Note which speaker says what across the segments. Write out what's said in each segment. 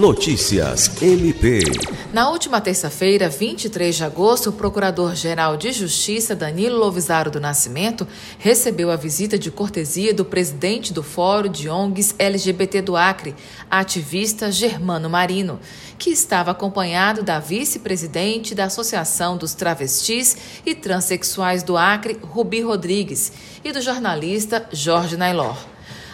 Speaker 1: Notícias MP.
Speaker 2: Na última terça-feira, 23 de agosto, o Procurador-Geral de Justiça, Danilo Lovisaro do Nascimento, recebeu a visita de cortesia do presidente do Fórum de ONGs LGBT do Acre, ativista Germano Marino, que estava acompanhado da vice-presidente da Associação dos Travestis e Transsexuais do Acre, Rubi Rodrigues, e do jornalista Jorge Nailor.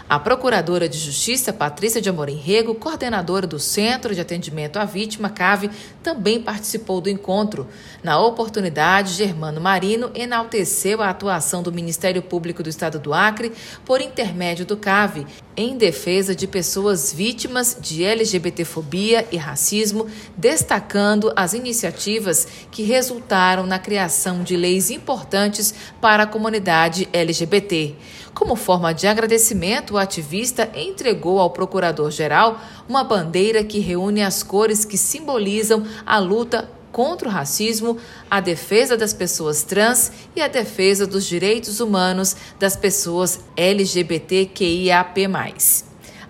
Speaker 2: A Procuradora de Justiça, Patrícia de Amorim Rego, coordenadora do Centro de Atendimento à Vítima, CAVE, também participou do encontro. Na oportunidade, Germano Marino enalteceu a atuação do Ministério Público do Estado do Acre por intermédio do CAVE em defesa de pessoas vítimas de LGBTfobia e racismo, destacando as iniciativas que resultaram na criação de leis importantes para a comunidade LGBT. Como forma de agradecimento, o ativista entregou ao procurador-geral uma bandeira que reúne as cores que simbolizam a luta contra o racismo, a defesa das pessoas trans e a defesa dos direitos humanos das pessoas LGBTQIAP+.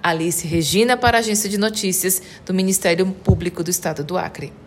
Speaker 2: Alice Regina para a Agência de Notícias do Ministério Público do Estado do Acre.